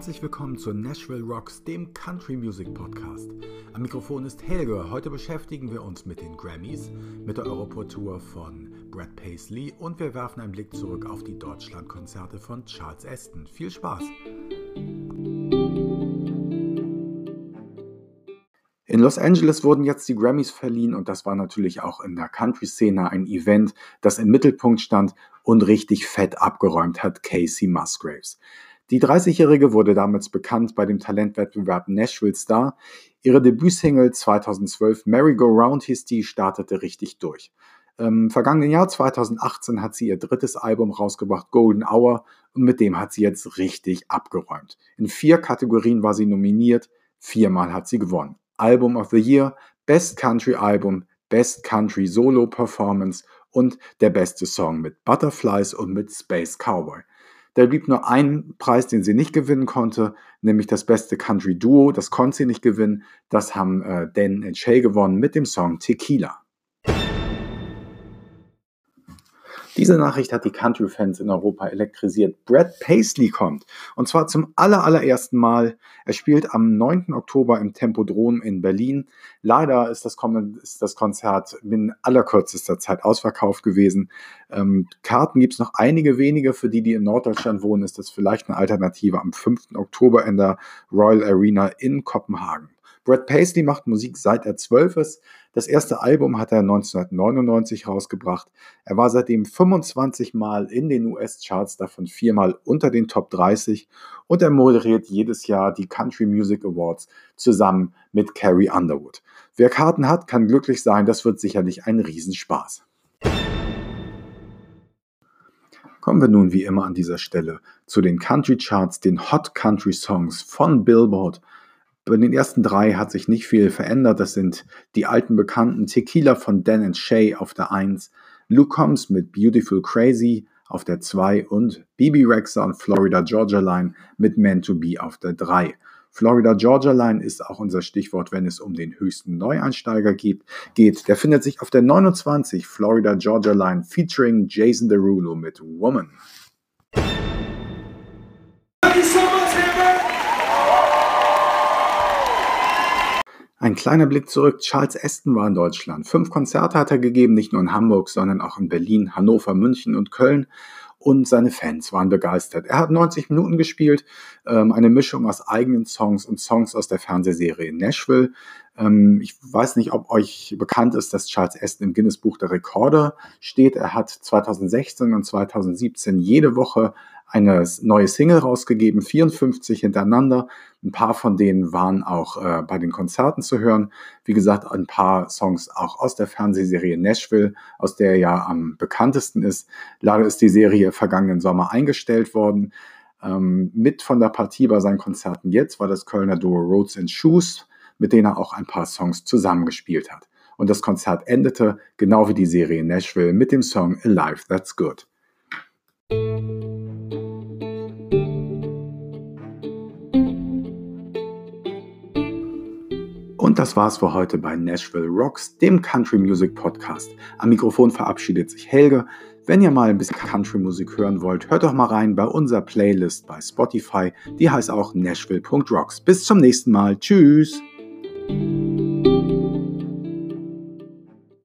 Herzlich willkommen zu Nashville Rocks, dem Country Music Podcast. Am Mikrofon ist Helge. Heute beschäftigen wir uns mit den Grammys, mit der Europatour von Brad Paisley und wir werfen einen Blick zurück auf die Deutschlandkonzerte von Charles Aston. Viel Spaß! In Los Angeles wurden jetzt die Grammys verliehen und das war natürlich auch in der Country-Szene ein Event, das im Mittelpunkt stand und richtig fett abgeräumt hat Casey Musgraves. Die 30-Jährige wurde damals bekannt bei dem Talentwettbewerb Nashville Star. Ihre Debütsingle 2012 Merry Go Round hieß die, startete richtig durch. Im vergangenen Jahr 2018 hat sie ihr drittes Album rausgebracht, Golden Hour, und mit dem hat sie jetzt richtig abgeräumt. In vier Kategorien war sie nominiert, viermal hat sie gewonnen. Album of the Year, Best Country Album, Best Country Solo Performance und der beste Song mit Butterflies und mit Space Cowboy. Da blieb nur ein Preis, den sie nicht gewinnen konnte, nämlich das beste Country Duo. Das konnte sie nicht gewinnen. Das haben äh, Dan und Shay gewonnen mit dem Song Tequila. Diese Nachricht hat die Country-Fans in Europa elektrisiert. Brad Paisley kommt. Und zwar zum aller, allerersten Mal. Er spielt am 9. Oktober im Tempodrom in Berlin. Leider ist das, ist das Konzert in allerkürzester Zeit ausverkauft gewesen. Ähm, Karten gibt es noch einige wenige. Für die, die in Norddeutschland wohnen, ist das vielleicht eine Alternative am 5. Oktober in der Royal Arena in Kopenhagen. Brad Paisley macht Musik seit er zwölf ist. Das erste Album hat er 1999 rausgebracht. Er war seitdem 25 Mal in den US-Charts, davon viermal unter den Top 30 und er moderiert jedes Jahr die Country Music Awards zusammen mit Carrie Underwood. Wer Karten hat, kann glücklich sein, das wird sicherlich ein Riesenspaß. Kommen wir nun wie immer an dieser Stelle zu den Country Charts, den Hot Country Songs von Billboard bei den ersten drei hat sich nicht viel verändert. Das sind die alten Bekannten Tequila von Dan and Shay auf der 1, Luke Combs mit Beautiful Crazy auf der 2 und BB Rexha und Florida Georgia Line mit Man to Be auf der 3. Florida Georgia Line ist auch unser Stichwort, wenn es um den höchsten Neueinsteiger geht. Der findet sich auf der 29 Florida Georgia Line featuring Jason Derulo mit Woman. Ein kleiner Blick zurück. Charles Aston war in Deutschland. Fünf Konzerte hat er gegeben, nicht nur in Hamburg, sondern auch in Berlin, Hannover, München und Köln. Und seine Fans waren begeistert. Er hat 90 Minuten gespielt, ähm, eine Mischung aus eigenen Songs und Songs aus der Fernsehserie Nashville. Ähm, ich weiß nicht, ob euch bekannt ist, dass Charles Aston im Guinness Buch der Rekorde steht. Er hat 2016 und 2017 jede Woche eine neue Single rausgegeben, 54 hintereinander. Ein paar von denen waren auch äh, bei den Konzerten zu hören. Wie gesagt, ein paar Songs auch aus der Fernsehserie Nashville, aus der er ja am bekanntesten ist. Leider ist die Serie vergangenen Sommer eingestellt worden. Ähm, mit von der Partie bei seinen Konzerten jetzt war das Kölner Duo Roads and Shoes, mit denen er auch ein paar Songs zusammengespielt hat. Und das Konzert endete, genau wie die Serie Nashville, mit dem Song Alive That's Good. Und das war's für heute bei Nashville Rocks, dem Country Music Podcast. Am Mikrofon verabschiedet sich Helge. Wenn ihr mal ein bisschen Country Musik hören wollt, hört doch mal rein bei unserer Playlist bei Spotify. Die heißt auch Nashville.rocks. Bis zum nächsten Mal. Tschüss.